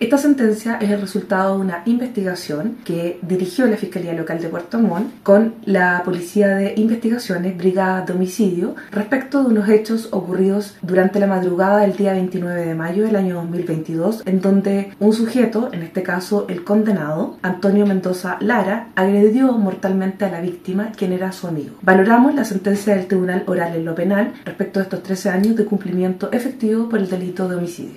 Esta sentencia es el resultado de una investigación que dirigió la Fiscalía Local de Puerto Montt con la Policía de Investigaciones, Brigada de Homicidio, respecto de unos hechos ocurridos durante la madrugada del día 29 de mayo del año 2022, en donde un sujeto, en este caso el condenado, Antonio Mendoza Lara, agredió mortalmente a la víctima, quien era su amigo. Valoramos la sentencia del Tribunal Oral en lo Penal respecto a estos 13 años de cumplimiento efectivo por el delito de homicidio.